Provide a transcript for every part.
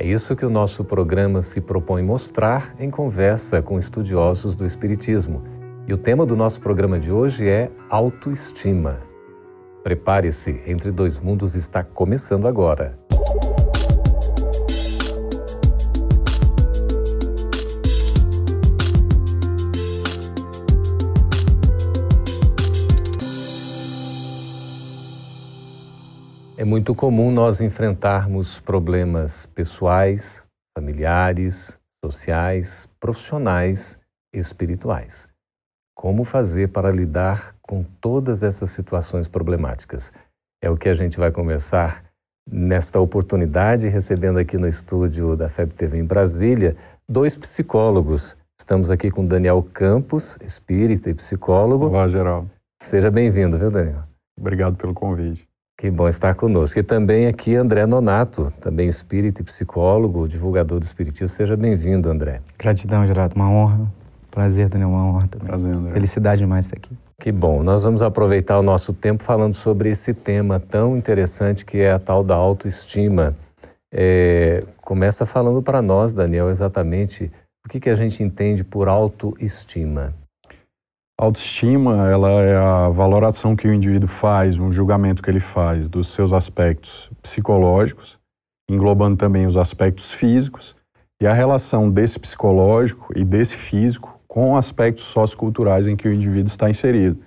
É isso que o nosso programa se propõe mostrar em conversa com estudiosos do Espiritismo. E o tema do nosso programa de hoje é autoestima. Prepare-se, Entre Dois Mundos está começando agora. É muito comum nós enfrentarmos problemas pessoais, familiares, sociais, profissionais, espirituais. Como fazer para lidar com todas essas situações problemáticas? É o que a gente vai conversar nesta oportunidade, recebendo aqui no estúdio da FEB TV em Brasília dois psicólogos. Estamos aqui com Daniel Campos, espírita e psicólogo. Olá, Geraldo. Seja bem-vindo, viu, Daniel? Obrigado pelo convite. Que bom estar conosco. E também aqui André Nonato, também espírita e psicólogo, divulgador do espiritismo. Seja bem-vindo, André. Gratidão, Gerardo. Uma honra. Prazer, Daniel. Uma honra também. Prazer, André. Felicidade demais estar aqui. Que bom. Nós vamos aproveitar o nosso tempo falando sobre esse tema tão interessante que é a tal da autoestima. É, começa falando para nós, Daniel, exatamente o que, que a gente entende por autoestima. Autoestima, ela é a valoração que o indivíduo faz, um julgamento que ele faz dos seus aspectos psicológicos, englobando também os aspectos físicos e a relação desse psicológico e desse físico com aspectos socioculturais em que o indivíduo está inserido.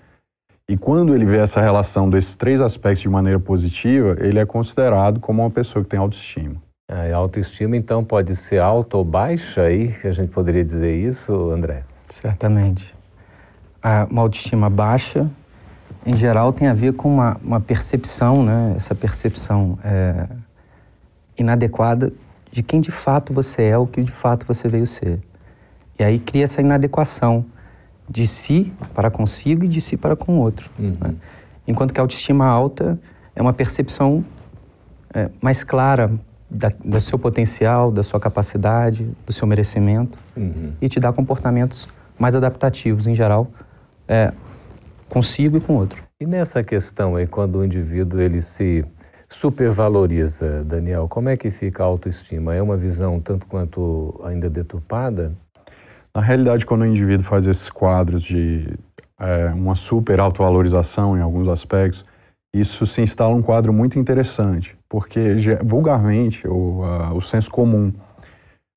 E quando ele vê essa relação desses três aspectos de maneira positiva, ele é considerado como uma pessoa que tem autoestima. A autoestima, então, pode ser alta ou baixa aí? A gente poderia dizer isso, André? Certamente uma autoestima baixa, em geral, tem a ver com uma, uma percepção, né? essa percepção é, inadequada de quem de fato você é, o que de fato você veio ser. E aí cria essa inadequação de si para consigo e de si para com o outro. Uhum. Né? Enquanto que a autoestima alta é uma percepção é, mais clara da, do seu potencial, da sua capacidade, do seu merecimento uhum. e te dá comportamentos mais adaptativos, em geral, é, consigo e com outro. E nessa questão aí, quando o indivíduo ele se supervaloriza, Daniel, como é que fica a autoestima? É uma visão tanto quanto ainda deturpada? Na realidade, quando o indivíduo faz esses quadros de é, uma super autovalorização em alguns aspectos, isso se instala um quadro muito interessante, porque vulgarmente o, o senso comum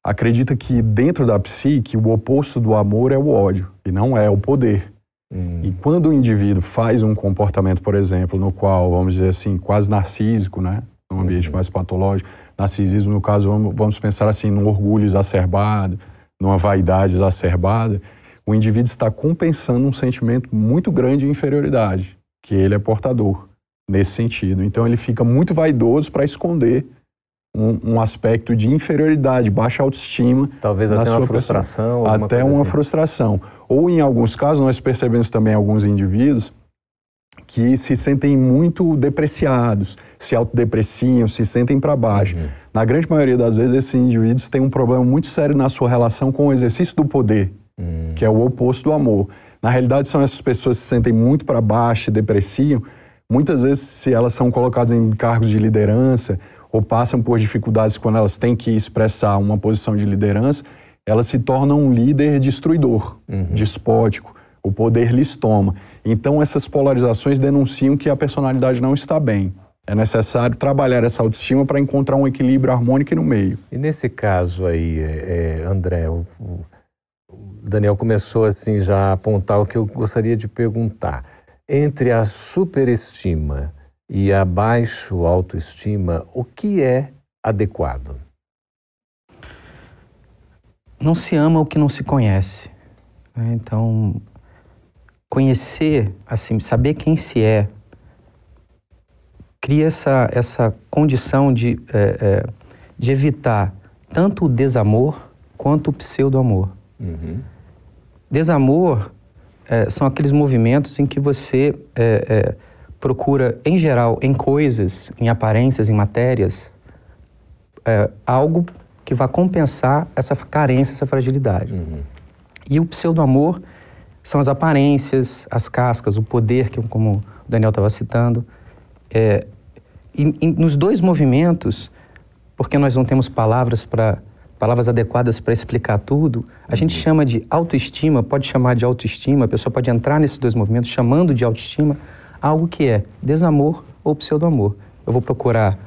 acredita que dentro da psique o oposto do amor é o ódio e não é o poder. Hum. E quando o indivíduo faz um comportamento, por exemplo, no qual, vamos dizer assim, quase narcísico, né? Num ambiente uhum. mais patológico, narcisismo, no caso, vamos, vamos pensar assim, num orgulho exacerbado, numa vaidade exacerbada, o indivíduo está compensando um sentimento muito grande de inferioridade, que ele é portador, nesse sentido. Então ele fica muito vaidoso para esconder um, um, aspecto de inferioridade, baixa autoestima. Talvez até uma frustração. Até uma assim. frustração. Ou, em alguns casos, nós percebemos também alguns indivíduos que se sentem muito depreciados, se autodepreciam, se sentem para baixo. Uhum. Na grande maioria das vezes, esses indivíduos têm um problema muito sério na sua relação com o exercício do poder, uhum. que é o oposto do amor. Na realidade, são essas pessoas que se sentem muito para baixo depreciam. Muitas vezes, se elas são colocadas em cargos de liderança ou passam por dificuldades quando elas têm que expressar uma posição de liderança, elas se tornam um líder destruidor, uhum. despótico. O poder lhes toma. Então, essas polarizações denunciam que a personalidade não está bem. É necessário trabalhar essa autoestima para encontrar um equilíbrio harmônico no meio. E nesse caso aí, é, é, André, o, o Daniel começou assim já a apontar o que eu gostaria de perguntar. Entre a superestima e a baixo autoestima, o que é adequado? Não se ama o que não se conhece. Né? Então, conhecer, assim, saber quem se é, cria essa, essa condição de, é, é, de evitar tanto o desamor quanto o pseudo-amor. Uhum. desamor é, são aqueles movimentos em que você é, é, procura, em geral, em coisas, em aparências, em matérias, é, algo que vá compensar essa carência, essa fragilidade. Uhum. E o pseudo-amor são as aparências, as cascas, o poder, que, como o Daniel estava citando. É, e, e nos dois movimentos, porque nós não temos palavras para palavras adequadas para explicar tudo, a uhum. gente chama de autoestima, pode chamar de autoestima, a pessoa pode entrar nesses dois movimentos chamando de autoestima algo que é desamor ou pseudo-amor. Eu vou procurar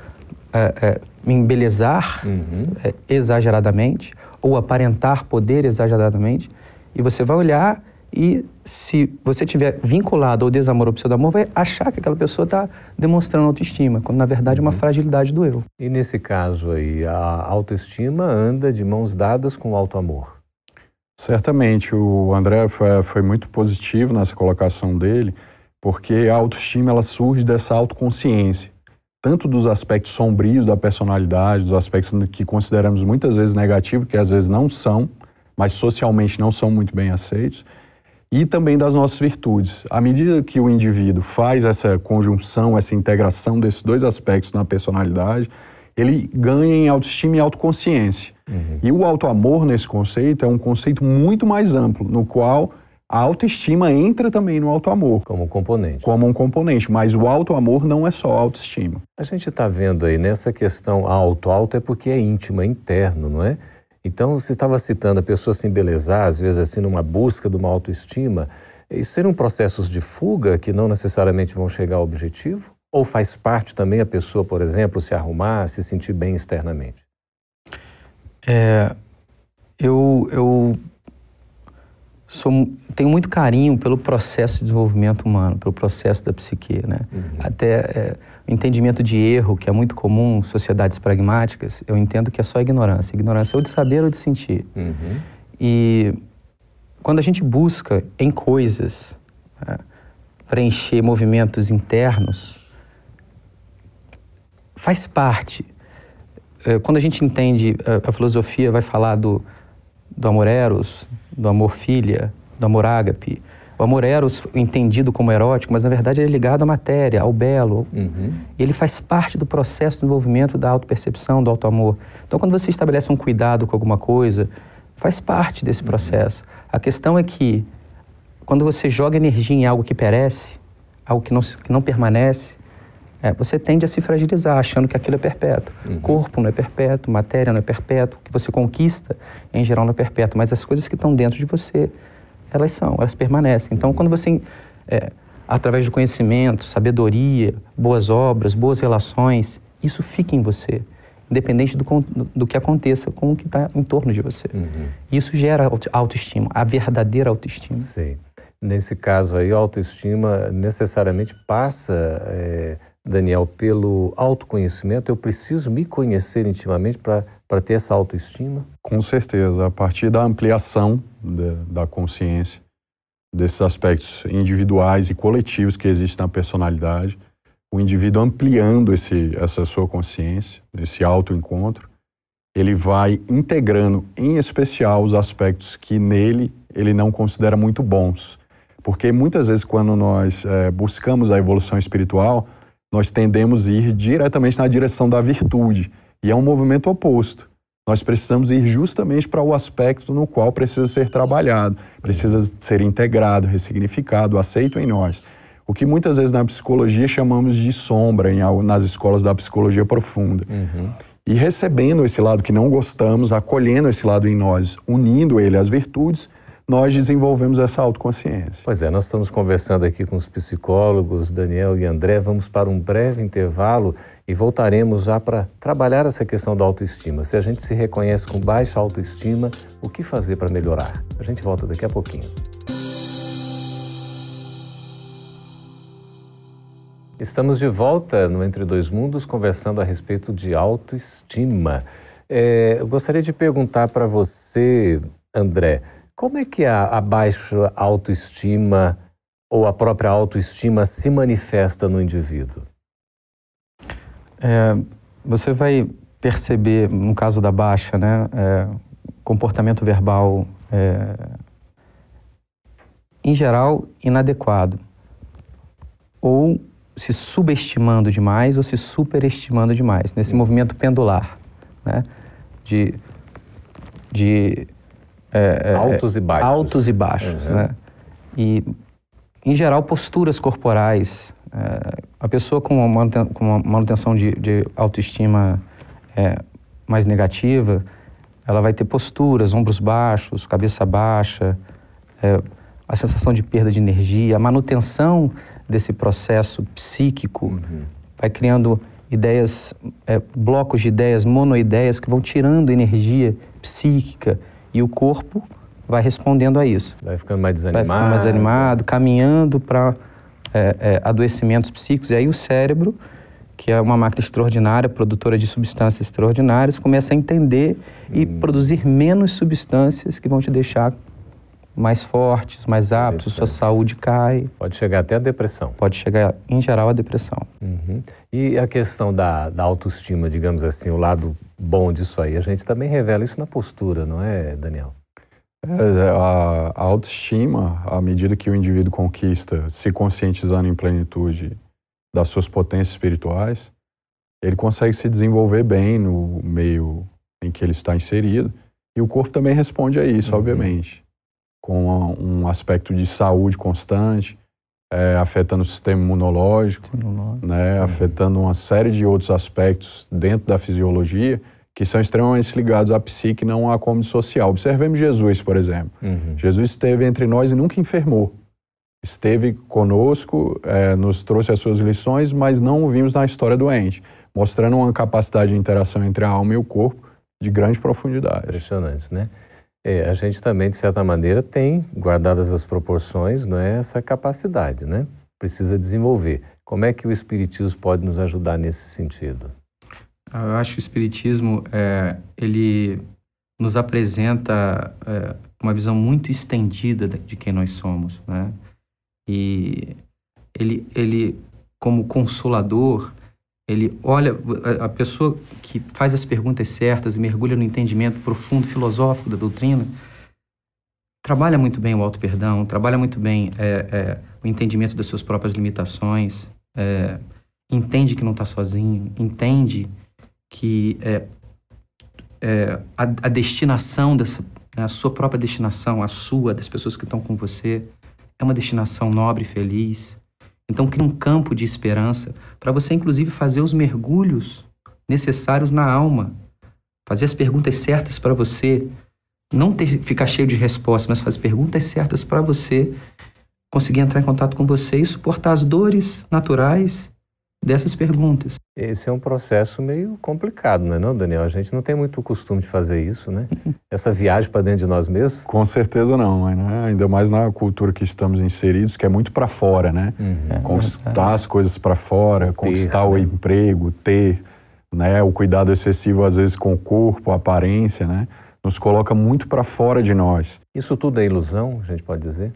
é, é, me embelezar uhum. é, exageradamente ou aparentar poder exageradamente, e você vai olhar e se você tiver vinculado ao desamor ou pseudo-amor, vai achar que aquela pessoa está demonstrando autoestima, quando na verdade é uma uhum. fragilidade do eu. E nesse caso aí, a autoestima anda de mãos dadas com o auto-amor? Certamente, o André foi, foi, muito positivo nessa colocação dele, porque a autoestima ela surge dessa autoconsciência, tanto dos aspectos sombrios da personalidade, dos aspectos que consideramos muitas vezes negativos, que às vezes não são, mas socialmente não são muito bem aceitos, e também das nossas virtudes. À medida que o indivíduo faz essa conjunção, essa integração desses dois aspectos na personalidade, ele ganha em autoestima e autoconsciência. Uhum. E o autoamor nesse conceito é um conceito muito mais amplo, no qual a autoestima entra também no autoamor. Como um componente. Como um componente, mas o autoamor não é só autoestima. A gente está vendo aí nessa questão auto, auto é porque é íntimo, é interno, não é? Então, você estava citando a pessoa se embelezar, às vezes assim, numa busca de uma autoestima. Isso seriam processos de fuga que não necessariamente vão chegar ao objetivo? Ou faz parte também a pessoa, por exemplo, se arrumar, se sentir bem externamente? É, eu, eu sou, tenho muito carinho pelo processo de desenvolvimento humano, pelo processo da psique, né? Uhum. Até é, o entendimento de erro, que é muito comum em sociedades pragmáticas, eu entendo que é só ignorância. Ignorância é ou de saber ou de sentir. Uhum. E quando a gente busca em coisas né, preencher movimentos internos, faz parte. É, quando a gente entende, a, a filosofia vai falar do, do amor eros, do amor filha, do amor ágape. O amor eros entendido como erótico, mas na verdade ele é ligado à matéria, ao belo. Uhum. Ele faz parte do processo de desenvolvimento da autopercepção, do auto-amor. Então, quando você estabelece um cuidado com alguma coisa, faz parte desse uhum. processo. Uhum. A questão é que, quando você joga energia em algo que perece, algo que não, que não permanece, é, você tende a se fragilizar, achando que aquilo é perpétuo. Uhum. Corpo não é perpétuo, matéria não é perpétuo, o que você conquista, em geral, não é perpétuo, mas as coisas que estão dentro de você, elas são, elas permanecem. Então, quando você, é, através do conhecimento, sabedoria, boas obras, boas relações, isso fica em você, independente do, do que aconteça com o que está em torno de você. Uhum. Isso gera autoestima, a verdadeira autoestima. Sim. Nesse caso aí, a autoestima necessariamente passa... É Daniel, pelo autoconhecimento? Eu preciso me conhecer intimamente para ter essa autoestima? Com certeza, a partir da ampliação de, da consciência, desses aspectos individuais e coletivos que existem na personalidade, o indivíduo ampliando esse, essa sua consciência, esse autoencontro, ele vai integrando, em especial, os aspectos que nele ele não considera muito bons. Porque muitas vezes, quando nós é, buscamos a evolução espiritual, nós tendemos a ir diretamente na direção da virtude. E é um movimento oposto. Nós precisamos ir justamente para o aspecto no qual precisa ser trabalhado, precisa ser integrado, ressignificado, aceito em nós. O que muitas vezes na psicologia chamamos de sombra, em, nas escolas da psicologia profunda. Uhum. E recebendo esse lado que não gostamos, acolhendo esse lado em nós, unindo ele às virtudes, nós desenvolvemos essa autoconsciência. Pois é, nós estamos conversando aqui com os psicólogos Daniel e André. Vamos para um breve intervalo e voltaremos já para trabalhar essa questão da autoestima. Se a gente se reconhece com baixa autoestima, o que fazer para melhorar? A gente volta daqui a pouquinho. Estamos de volta no Entre Dois Mundos conversando a respeito de autoestima. É, eu gostaria de perguntar para você, André, como é que a, a baixa autoestima ou a própria autoestima se manifesta no indivíduo? É, você vai perceber, no caso da baixa, né, é, comportamento verbal é, em geral, inadequado. Ou se subestimando demais ou se superestimando demais, nesse movimento pendular, né? De, de é, é altos e baixos. Altos e baixos, uhum. né? E, em geral, posturas corporais. É, a pessoa com uma, com uma manutenção de, de autoestima é, mais negativa, ela vai ter posturas, ombros baixos, cabeça baixa, é, a sensação de perda de energia, a manutenção desse processo psíquico uhum. vai criando ideias, é, blocos de ideias, monoideias que vão tirando energia psíquica e o corpo vai respondendo a isso. Vai ficando mais desanimado. Vai ficando mais desanimado, caminhando para é, é, adoecimentos psíquicos. E aí o cérebro, que é uma máquina extraordinária, produtora de substâncias extraordinárias, começa a entender e hum. produzir menos substâncias que vão te deixar mais fortes, mais aptos, sua saúde cai. Pode chegar até a depressão. Pode chegar, em geral, a depressão. Uhum. E a questão da, da autoestima, digamos assim, o lado bom disso aí, a gente também revela isso na postura, não é, Daniel? É, a, a autoestima, à medida que o indivíduo conquista, se conscientizando em plenitude das suas potências espirituais, ele consegue se desenvolver bem no meio em que ele está inserido. E o corpo também responde a isso, uhum. obviamente com um aspecto de saúde constante, é, afetando o sistema imunológico, né, uhum. afetando uma série de outros aspectos dentro da fisiologia que são extremamente ligados à psique, não à como social. Observemos Jesus, por exemplo. Uhum. Jesus esteve entre nós e nunca enfermou. Esteve conosco, é, nos trouxe as suas lições, mas não o vimos na história doente, mostrando uma capacidade de interação entre a alma e o corpo de grande profundidade. Impressionante, né? É, a gente também, de certa maneira, tem, guardadas as proporções, não é, essa capacidade, né? Precisa desenvolver. Como é que o Espiritismo pode nos ajudar nesse sentido? Eu acho que o Espiritismo, é, ele nos apresenta é, uma visão muito estendida de quem nós somos, né? E ele, ele como consolador, ele olha a pessoa que faz as perguntas certas e mergulha no entendimento profundo filosófico da doutrina trabalha muito bem o auto perdão trabalha muito bem é, é, o entendimento das suas próprias limitações é, entende que não está sozinho entende que é, é, a, a, destinação dessa né, a sua própria destinação a sua das pessoas que estão com você é uma destinação nobre feliz então, cria um campo de esperança para você, inclusive, fazer os mergulhos necessários na alma, fazer as perguntas certas para você, não ter, ficar cheio de respostas, mas fazer perguntas certas para você. Conseguir entrar em contato com você e suportar as dores naturais dessas perguntas. Esse é um processo meio complicado, não é não, Daniel? A gente não tem muito costume de fazer isso, né? Essa viagem para dentro de nós mesmos. Com certeza não, né? ainda mais na cultura que estamos inseridos, que é muito para fora, né? Uhum. É, conquistar as coisas para fora, ter, conquistar né? o emprego, ter, né? O cuidado excessivo às vezes com o corpo, a aparência, né? Nos coloca muito para fora de nós. Isso tudo é ilusão, a gente pode dizer?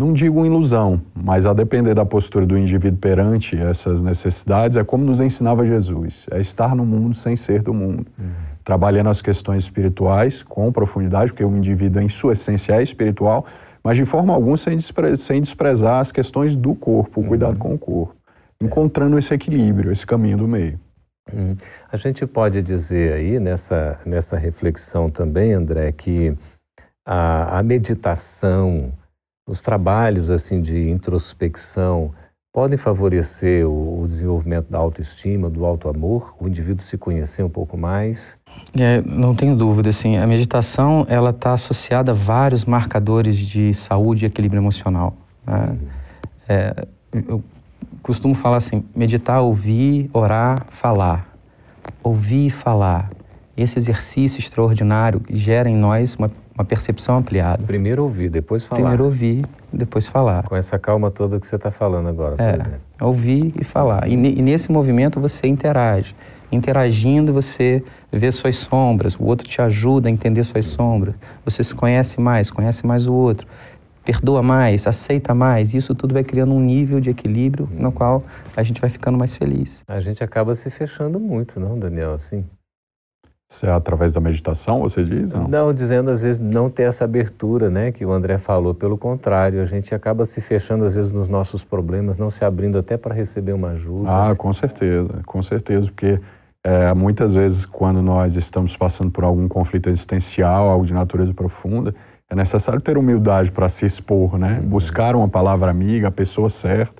Não digo ilusão, mas a depender da postura do indivíduo perante essas necessidades, é como nos ensinava Jesus: é estar no mundo sem ser do mundo. Uhum. Trabalhando as questões espirituais com profundidade, porque o indivíduo, em sua essência, é espiritual, mas de forma alguma sem, despre sem desprezar as questões do corpo, o cuidado uhum. com o corpo. Encontrando esse equilíbrio, esse caminho do meio. Uhum. A gente pode dizer aí, nessa, nessa reflexão também, André, que a, a meditação, os trabalhos assim de introspecção podem favorecer o, desenvolvimento da autoestima, do auto-amor, o indivíduo se conhecer um pouco mais? É, não tenho dúvida, assim, a meditação ela está associada a vários marcadores de saúde e equilíbrio emocional. Né? É, eu costumo falar assim, meditar, ouvir, orar, falar. Ouvir e falar. Esse exercício extraordinário gera em nós uma uma percepção ampliada. Primeiro ouvir, depois falar. Primeiro ouvir, depois falar. Com essa calma toda que você está falando agora, por é, exemplo. Ouvir e falar. E, e, nesse movimento você interage. Interagindo, você vê suas sombras, o outro te ajuda a entender suas sombras. Você se conhece mais, conhece mais o outro. Perdoa mais, aceita mais. Isso tudo vai criando um nível de equilíbrio hum. no qual a gente vai ficando mais feliz. A gente acaba se fechando muito, não, Daniel? Assim? Se é através da meditação, você diz? Não? não, dizendo às vezes não ter essa abertura, né, que o André falou. Pelo contrário, a gente acaba se fechando às vezes nos nossos problemas, não se abrindo até para receber uma ajuda. Ah, né? com certeza, com certeza, porque é, muitas vezes quando nós estamos passando por algum conflito existencial, algo de natureza profunda, é necessário ter humildade para se expor, né? Uhum. Buscar uma palavra amiga, a pessoa certa.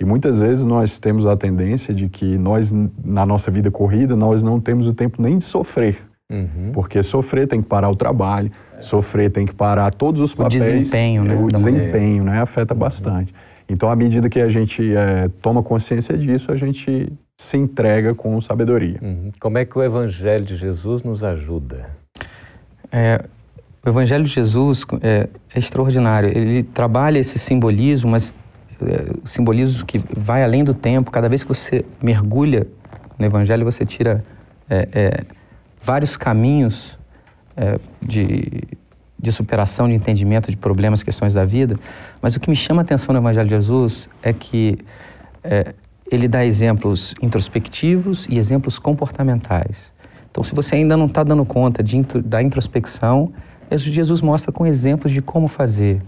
E muitas vezes nós temos a tendência de que nós, na nossa vida corrida, nós não temos o tempo nem de sofrer. Uhum. Porque sofrer tem que parar o trabalho, é. sofrer tem que parar todos os papéis. O desempenho, né? O desempenho, né? Afeta uhum. bastante. Então, à medida que a gente é, toma consciência disso, a gente se entrega com sabedoria. Uhum. Como é que o Evangelho de Jesus nos ajuda? É, o Evangelho de Jesus é, é extraordinário. Ele trabalha esse simbolismo, mas é, simbolismo que vai além do tempo. Cada vez que você mergulha no Evangelho, você tira é, é vários caminhos é, de, de superação, de entendimento de problemas, questões da vida. Mas o que me chama a atenção no Evangelho de Jesus é que ele dá exemplos introspectivos e exemplos comportamentais. Então, se você ainda não está dando conta de, da introspecção, Jesus mostra com exemplos de como fazer.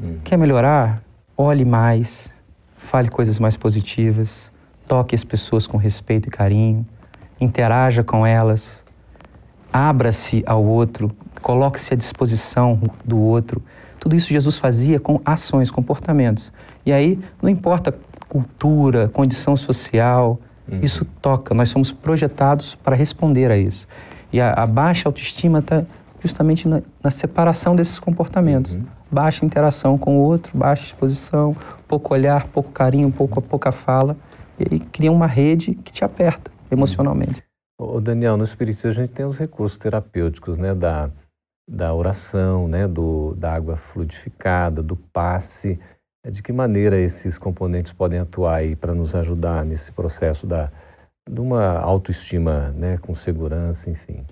Hum. Quer melhorar? Olhe mais, fale coisas mais positivas, toque as pessoas com respeito e carinho, interaja com elas, abra-se ao outro, coloque-se à disposição do outro. Tudo isso Jesus fazia com ações, comportamentos. E aí, não importa cultura, condição social, uhum. isso toca. Nós somos projetados para responder a isso. E a, a baixa autoestima está justamente na, na, separação desses comportamentos. Uhum. Baixa interação com o outro, baixa exposição, pouco olhar, pouco carinho, pouco, pouca fala. E cria uma rede que te aperta emocionalmente. Ô Daniel, no Espiritismo a gente tem os recursos terapêuticos, né? Da, da oração, né? Do, da água fluidificada, do passe. É de que maneira esses componentes podem atuar aí para nos ajudar nesse processo da, de uma autoestima né, com segurança, enfim?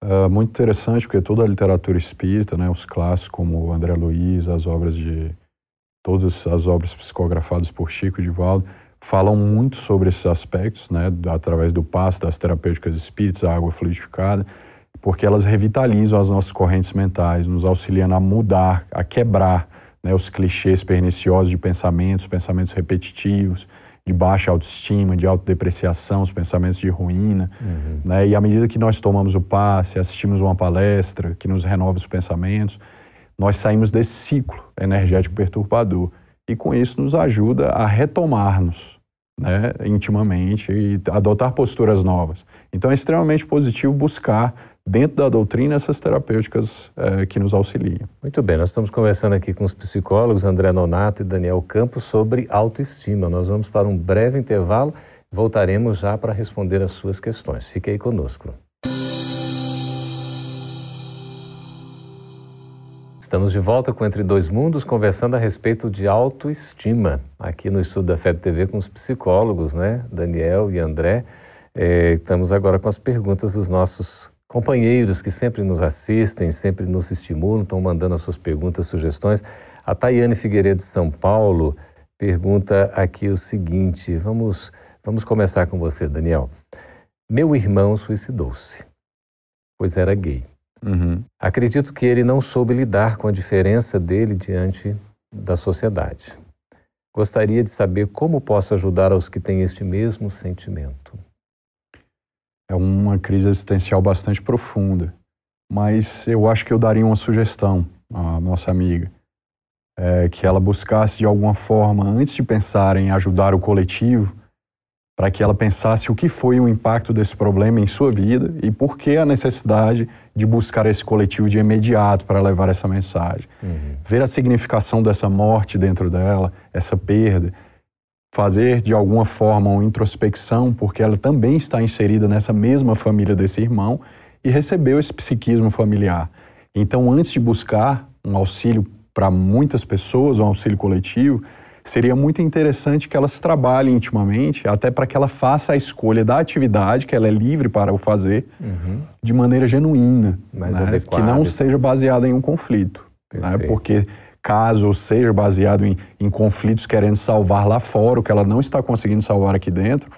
É muito interessante, porque toda a literatura espírita, né, os clássicos como André Luiz, as obras de. todas as obras psicografadas por Chico de Valdo, falam muito sobre esses aspectos, né, através do passo, das terapêuticas espíritas, a água fluidificada, porque elas revitalizam as nossas correntes mentais, nos auxiliam a mudar, a quebrar né, os clichês perniciosos de pensamentos, pensamentos repetitivos, de baixa autoestima, de autodepreciação, os pensamentos de ruína. Uhum. Né? E à medida que nós tomamos o passe, assistimos uma palestra que nos renova os pensamentos, nós saímos desse ciclo energético perturbador. E com isso nos ajuda a retomarmos né, intimamente e adotar posturas novas. Então é extremamente positivo buscar dentro da doutrina essas terapêuticas é, que nos auxiliam. Muito bem, nós estamos conversando aqui com os psicólogos André Nonato e Daniel Campos sobre autoestima. Nós vamos para um breve intervalo voltaremos já para responder as suas questões. Fique aí conosco. Estamos de volta com Entre Dois Mundos, conversando a respeito de autoestima, aqui no Estudo da FEB TV com os psicólogos, né? Daniel e André. É, estamos agora com as perguntas dos nossos companheiros que sempre nos assistem, sempre nos estimulam, estão mandando as suas perguntas, sugestões. A Tayane Figueiredo de São Paulo pergunta aqui o seguinte: vamos, vamos começar com você, Daniel. Meu irmão suicidou-se, pois era gay. Uhum. Acredito que ele não soube lidar com a diferença dele diante da sociedade. Gostaria de saber como posso ajudar aos que têm este mesmo sentimento é uma crise existencial bastante profunda. Mas eu acho que eu daria uma sugestão à nossa amiga, é, que ela buscasse de alguma forma, antes de pensar em ajudar o coletivo, para que ela pensasse o que foi o impacto desse problema em sua vida e por que a necessidade de buscar esse coletivo de imediato para levar essa mensagem. Uhum. Ver a significação dessa morte dentro dela, essa perda, fazer de alguma forma uma introspecção, porque ela também está inserida nessa mesma família desse irmão e recebeu esse psiquismo familiar. Então, antes de buscar um auxílio para muitas pessoas, um auxílio coletivo, seria muito interessante que elas trabalhem intimamente, até para que ela faça a escolha da atividade, que ela é livre para o fazer, uhum. de maneira genuína, né? que não seja baseada em um conflito. Né? Porque caso seja baseado em, em conflitos querendo salvar lá fora, o que ela não está conseguindo salvar aqui dentro,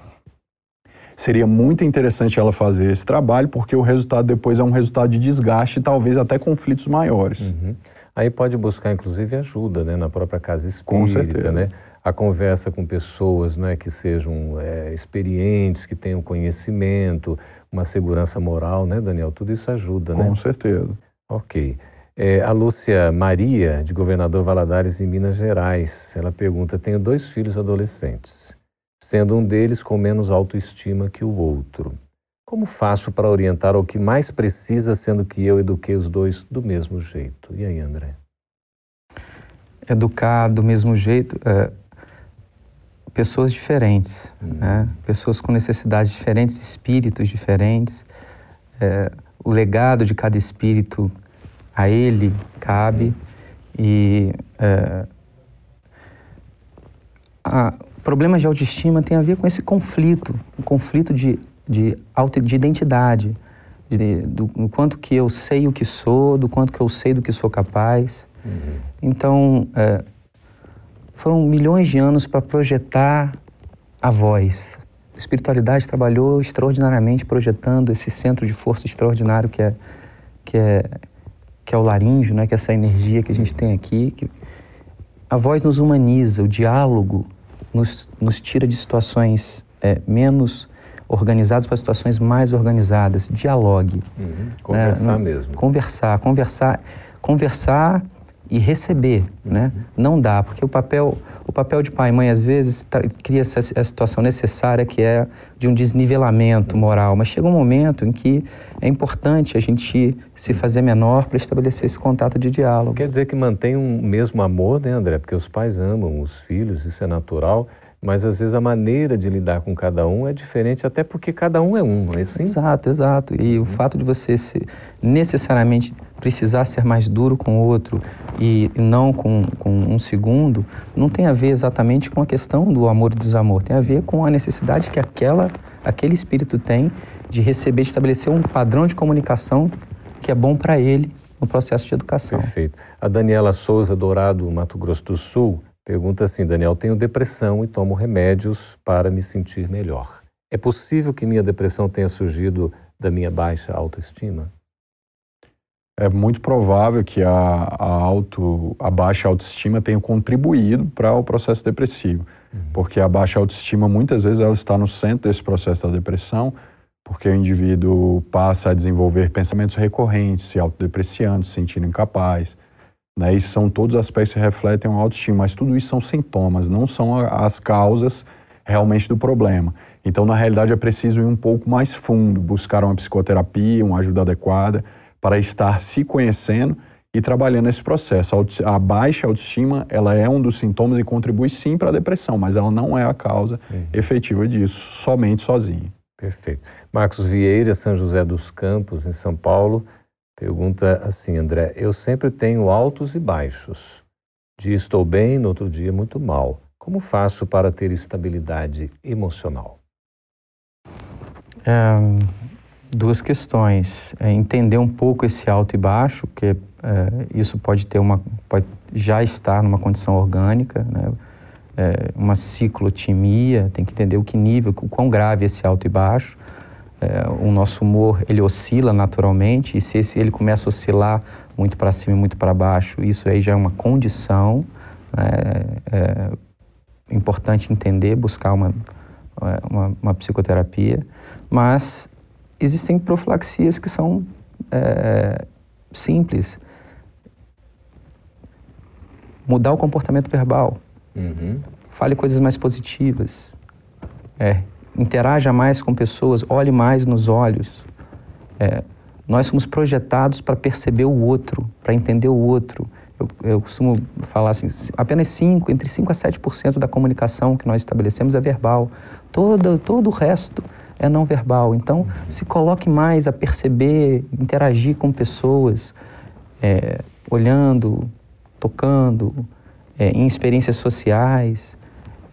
seria muito interessante ela fazer esse trabalho, porque o resultado depois é um resultado de desgaste e talvez até conflitos maiores. Uhum. Aí pode buscar, inclusive, ajuda né, na própria casa espírita, com certeza. né? A conversa com pessoas né, que sejam é, experientes, que tenham conhecimento, uma segurança moral, né, Daniel? Tudo isso ajuda, com né? Com certeza. Ok. É, a Lúcia Maria, de Governador Valadares, em Minas Gerais, ela pergunta: Tenho dois filhos adolescentes sendo um deles com menos autoestima que o outro. Como faço para orientar o que mais precisa, sendo que eu eduquei os dois do mesmo jeito? E aí, André? Educar do mesmo jeito, é, pessoas diferentes, hum. né? pessoas com necessidades diferentes, espíritos diferentes. É, o legado de cada espírito a ele cabe e é, a, problemas de autoestima têm a ver com esse conflito, um conflito de, de, auto, de identidade, de, do, do, quanto que eu sei o que sou, do quanto que eu sei do que sou capaz. Uhum. Então, é, foram milhões de anos para projetar a voz. A espiritualidade trabalhou extraordinariamente projetando esse centro de força extraordinário que é, que é, que é o laríngeo, né? que é essa energia que a gente tem aqui. Que a voz nos humaniza, o diálogo nos, nos tira de situações é, menos organizadas para situações mais organizadas. Dialogue. Uhum. Conversar né? mesmo. Conversar, conversar, conversar e receber, né? Não dá, porque o papel, o papel de pai e mãe às vezes tá, cria essa, essa, situação necessária que é de um desnivelamento moral, mas chega um momento em que é importante a gente se fazer menor para estabelecer esse contato de diálogo. Quer dizer que mantém um mesmo amor, né, André? Porque os pais amam os filhos, isso é natural mas às vezes a maneira de lidar com cada um é diferente, até porque cada um é um, não é assim? Exato, exato. E o fato de você necessariamente precisar ser mais duro com o outro e não com, com um segundo, não tem a ver exatamente com a questão do amor e desamor, tem a ver com a necessidade que aquela, aquele espírito tem de receber, de estabelecer um padrão de comunicação que é bom para ele no processo de educação. Perfeito. A Daniela Souza Dourado, Mato Grosso do Sul, Pergunta assim, Daniel, tenho depressão e tomo remédios para me sentir melhor. É possível que minha depressão tenha surgido da minha baixa autoestima? É muito provável que a, a, auto, a baixa autoestima tenha contribuído para o processo depressivo, uhum. porque a baixa autoestima muitas vezes ela está no centro desse processo da depressão, porque o indivíduo passa a desenvolver pensamentos recorrentes, se autodepreciando, se sentindo incapaz, né? E são todos aspectos que refletem uma autoestima, mas tudo isso são sintomas, não são as causas realmente do problema. Então, na realidade, é preciso ir um pouco mais fundo, buscar uma psicoterapia, uma ajuda adequada para estar se conhecendo e trabalhando nesse processo. A baixa autoestima, ela é um dos sintomas e contribui sim para a depressão, mas ela não é a causa uhum. efetiva disso, somente sozinha. Perfeito. Marcos Vieira, São José dos Campos, em São Paulo, Pergunta assim, André: Eu sempre tenho altos e baixos. Dia estou bem, no outro dia muito mal. Como faço para ter estabilidade emocional? É, duas questões. É entender um pouco esse alto e baixo, porque é, isso pode ter uma, pode já estar numa condição orgânica, né? É, uma ciclotimia. Tem que entender o que nível, o quão grave é esse alto e baixo. É, o nosso humor ele oscila naturalmente e se esse, ele começa a oscilar muito para cima e muito para baixo, isso aí já é uma condição. Né? É, é importante entender, buscar uma, é, uma, uma, psicoterapia, mas existem profilaxias que são é, simples. Mudar o comportamento verbal. Uhum. Fale coisas mais positivas. É, interaja mais com pessoas, olhe mais nos olhos. É, nós somos projetados para perceber o outro, para entender o outro. Eu, eu, costumo falar assim, apenas 5, entre 5 a 7% da comunicação que nós estabelecemos é verbal. Todo, todo o resto é não verbal. Então, se coloque mais a perceber, interagir com pessoas, é, olhando, tocando, é, em experiências sociais.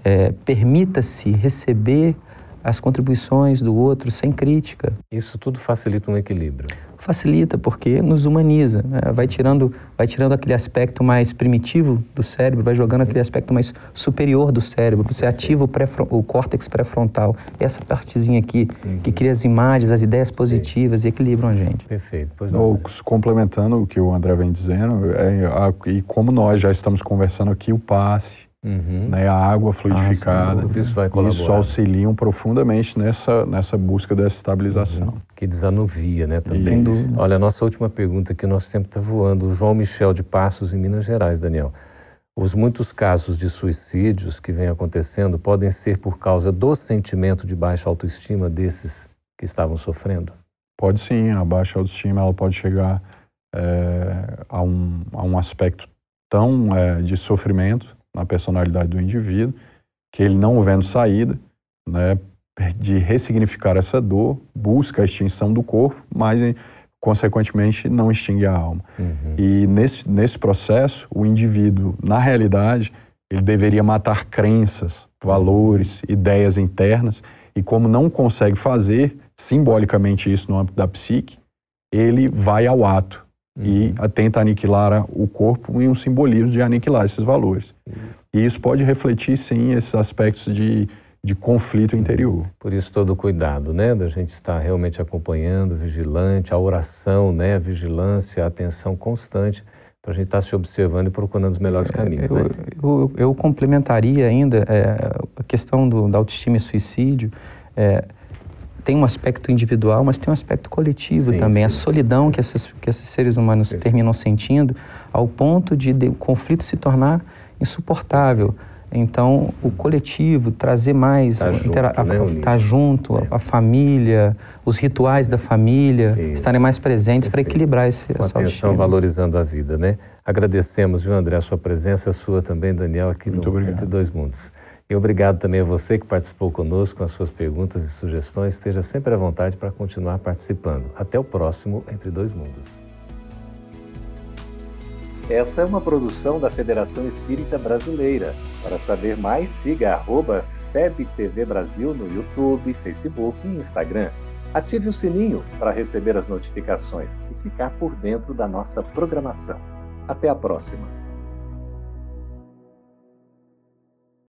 É, Permita-se receber as contribuições do outro sem crítica. Isso tudo facilita um equilíbrio. facilita porque nos humaniza, né? vai tirando, vai tirando aquele aspecto mais primitivo do cérebro, vai jogando aquele aspecto mais superior do cérebro. Você ativa o, pré, o córtex pré-frontal, essa partezinha aqui uhum. que cria as imagens, as ideias positivas Sim. e equilibram a gente. Perfeito. Pois não. complementando o que o André vem dizendo, é, a, e como nós já estamos conversando aqui, o passe Uhum. Né, a água fluidificada. Ah, isso vai colaborar. Isso auxiliam profundamente nessa, nessa busca dessa estabilização. Uhum. Que desanuvia, né, também. Olha, a nossa última pergunta que nós sempre está voando. O João Michel de Passos, em Minas Gerais, Daniel. Os muitos casos de suicídios que vêm acontecendo podem ser por causa do sentimento de baixa autoestima desses que estavam sofrendo? Pode sim, a baixa autoestima ela pode chegar é, a, um, a um aspecto tão é, de sofrimento na personalidade do indivíduo, que ele não vendo saída, né, de ressignificar essa dor, busca a extinção do corpo, mas consequentemente não extingue a alma. Uhum. E nesse, nesse processo, o indivíduo, na realidade, ele deveria matar crenças, valores, ideias internas, e como não consegue fazer simbolicamente isso no âmbito da psique, ele vai ao ato, e uhum. tenta aniquilar o corpo em um simbolismo de aniquilar esses valores. Uhum. E isso pode refletir, sim, esses aspectos de, de conflito interior. Por isso todo o cuidado, né, da gente estar realmente acompanhando, vigilante, a oração, né, a vigilância, a atenção constante para a gente estar se observando e procurando os melhores é, caminhos. Eu, né? eu, eu complementaria ainda é, a questão do, da autoestima e suicídio. É, tem um aspecto individual, mas tem um aspecto coletivo sim, também. Sim. A solidão que esses, que esses seres humanos terminam sentindo, ao ponto de, de o conflito se tornar insuportável. Então, o coletivo, trazer mais, tá junto, a, né, tá junto é. a, a, família, os rituais da família, Isso. estarem mais presentes para equilibrar esse, Com essa atenção, valorizando a vida, né? Agradecemos, viu, André, a sua presença, a sua também, Daniel, aqui Muito no obrigado. Entre Dois Mundos. E obrigado também a você que participou conosco com as suas perguntas e sugestões. Esteja sempre à vontade para continuar participando. Até o próximo Entre Dois Mundos. Essa é uma produção da Federação Espírita Brasileira. Para saber mais, siga arroba FebTV Brasil no YouTube, Facebook e Instagram. Ative o sininho para receber as notificações e ficar por dentro da nossa programação. Até a próxima!